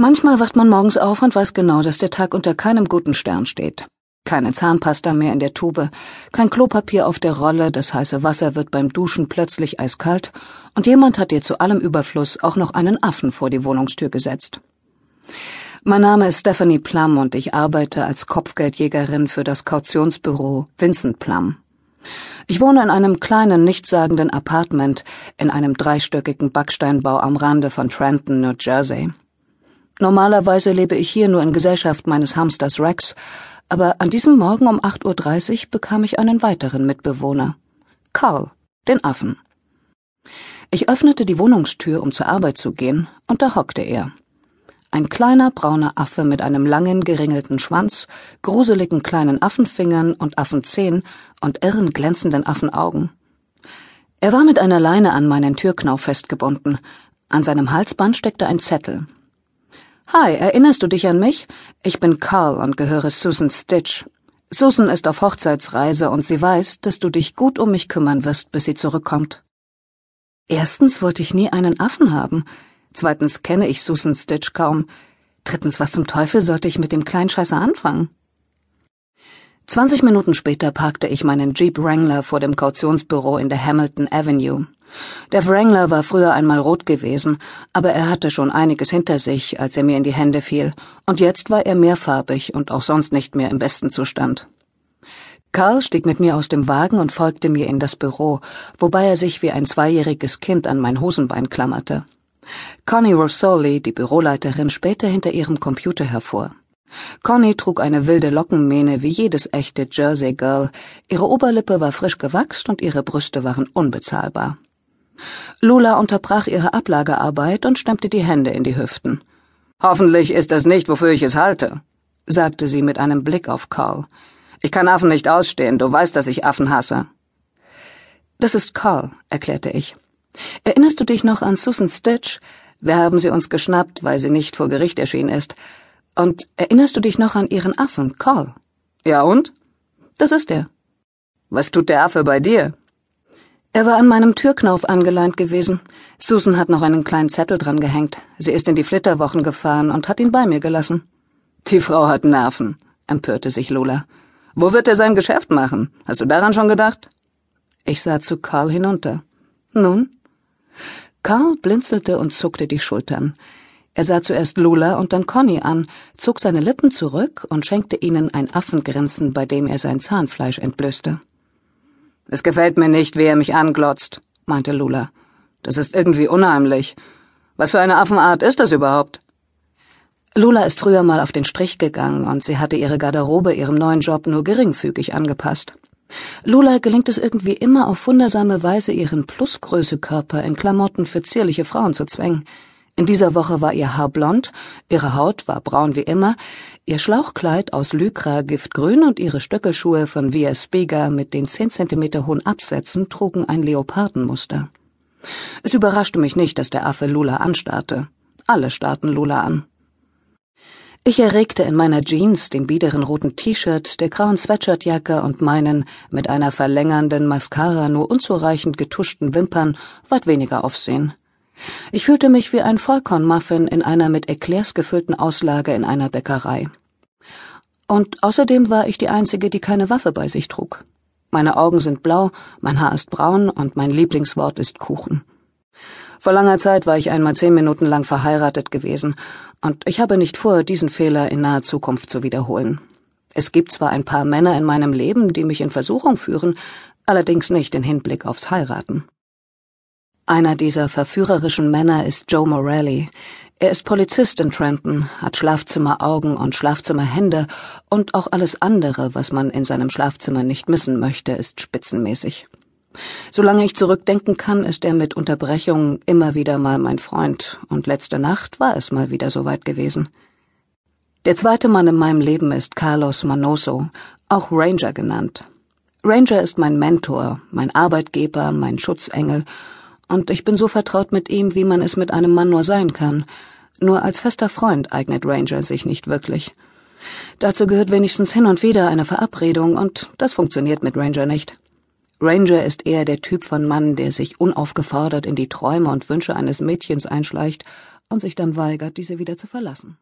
Manchmal wacht man morgens auf und weiß genau, dass der Tag unter keinem guten Stern steht. Keine Zahnpasta mehr in der Tube, kein Klopapier auf der Rolle, das heiße Wasser wird beim Duschen plötzlich eiskalt und jemand hat dir zu allem Überfluss auch noch einen Affen vor die Wohnungstür gesetzt. Mein Name ist Stephanie Plum und ich arbeite als Kopfgeldjägerin für das Kautionsbüro Vincent Plum. Ich wohne in einem kleinen, nichtssagenden Apartment in einem dreistöckigen Backsteinbau am Rande von Trenton, New Jersey. Normalerweise lebe ich hier nur in Gesellschaft meines Hamsters Rex, aber an diesem Morgen um 8.30 Uhr bekam ich einen weiteren Mitbewohner. Carl, den Affen. Ich öffnete die Wohnungstür, um zur Arbeit zu gehen, und da hockte er. Ein kleiner brauner Affe mit einem langen, geringelten Schwanz, gruseligen kleinen Affenfingern und Affenzehen und irren, glänzenden Affenaugen. Er war mit einer Leine an meinen Türknauf festgebunden. An seinem Halsband steckte ein Zettel. Hi, erinnerst du dich an mich? Ich bin Carl und gehöre Susan Stitch. Susan ist auf Hochzeitsreise und sie weiß, dass du dich gut um mich kümmern wirst, bis sie zurückkommt. Erstens wollte ich nie einen Affen haben. Zweitens kenne ich Susan Stitch kaum. Drittens, was zum Teufel sollte ich mit dem Kleinscheißer anfangen? Zwanzig Minuten später parkte ich meinen Jeep Wrangler vor dem Kautionsbüro in der Hamilton Avenue. Der Wrangler war früher einmal rot gewesen, aber er hatte schon einiges hinter sich, als er mir in die Hände fiel, und jetzt war er mehrfarbig und auch sonst nicht mehr im besten Zustand. Karl stieg mit mir aus dem Wagen und folgte mir in das Büro, wobei er sich wie ein zweijähriges Kind an mein Hosenbein klammerte. Connie Rossoli, die Büroleiterin, spähte hinter ihrem Computer hervor. Connie trug eine wilde Lockenmähne wie jedes echte Jersey Girl, ihre Oberlippe war frisch gewachst und ihre Brüste waren unbezahlbar. Lola unterbrach ihre Ablagearbeit und stemmte die Hände in die Hüften. Hoffentlich ist das nicht, wofür ich es halte, sagte sie mit einem Blick auf Carl. Ich kann Affen nicht ausstehen, du weißt, dass ich Affen hasse. Das ist Carl, erklärte ich. Erinnerst du dich noch an Susan Stitch? Wir haben sie uns geschnappt, weil sie nicht vor Gericht erschienen ist. Und erinnerst du dich noch an ihren Affen, Carl? Ja und? Das ist er. Was tut der Affe bei dir? Er war an meinem Türknauf angeleint gewesen. Susan hat noch einen kleinen Zettel dran gehängt. Sie ist in die Flitterwochen gefahren und hat ihn bei mir gelassen. Die Frau hat Nerven, empörte sich Lola. Wo wird er sein Geschäft machen? Hast du daran schon gedacht? Ich sah zu Karl hinunter. Nun? Karl blinzelte und zuckte die Schultern. Er sah zuerst Lola und dann Conny an, zog seine Lippen zurück und schenkte ihnen ein Affengrinsen, bei dem er sein Zahnfleisch entblößte. Es gefällt mir nicht, wie er mich anglotzt, meinte Lula. Das ist irgendwie unheimlich. Was für eine Affenart ist das überhaupt? Lula ist früher mal auf den Strich gegangen und sie hatte ihre Garderobe ihrem neuen Job nur geringfügig angepasst. Lula gelingt es irgendwie immer auf wundersame Weise, ihren Plusgrößekörper in Klamotten für zierliche Frauen zu zwängen. In dieser Woche war ihr Haar blond, ihre Haut war braun wie immer, ihr Schlauchkleid aus Lycra giftgrün und ihre Stöckelschuhe von Via Spiga mit den zehn Zentimeter hohen Absätzen trugen ein Leopardenmuster. Es überraschte mich nicht, dass der Affe Lula anstarrte. Alle starrten Lula an. Ich erregte in meiner Jeans, dem biederen roten T-Shirt, der grauen Sweatshirtjacke und meinen mit einer verlängernden Mascara nur unzureichend getuschten Wimpern weit weniger Aufsehen. Ich fühlte mich wie ein Vollkornmuffin in einer mit Eclairs gefüllten Auslage in einer Bäckerei. Und außerdem war ich die Einzige, die keine Waffe bei sich trug. Meine Augen sind blau, mein Haar ist braun und mein Lieblingswort ist Kuchen. Vor langer Zeit war ich einmal zehn Minuten lang verheiratet gewesen, und ich habe nicht vor, diesen Fehler in naher Zukunft zu wiederholen. Es gibt zwar ein paar Männer in meinem Leben, die mich in Versuchung führen, allerdings nicht in Hinblick aufs Heiraten. Einer dieser verführerischen Männer ist Joe Morelli. Er ist Polizist in Trenton, hat Schlafzimmeraugen und Schlafzimmerhände und auch alles andere, was man in seinem Schlafzimmer nicht missen möchte, ist spitzenmäßig. Solange ich zurückdenken kann, ist er mit Unterbrechung immer wieder mal mein Freund, und letzte Nacht war es mal wieder soweit gewesen. Der zweite Mann in meinem Leben ist Carlos Manoso, auch Ranger genannt. Ranger ist mein Mentor, mein Arbeitgeber, mein Schutzengel und ich bin so vertraut mit ihm, wie man es mit einem Mann nur sein kann. Nur als fester Freund eignet Ranger sich nicht wirklich. Dazu gehört wenigstens hin und wieder eine Verabredung, und das funktioniert mit Ranger nicht. Ranger ist eher der Typ von Mann, der sich unaufgefordert in die Träume und Wünsche eines Mädchens einschleicht, und sich dann weigert, diese wieder zu verlassen.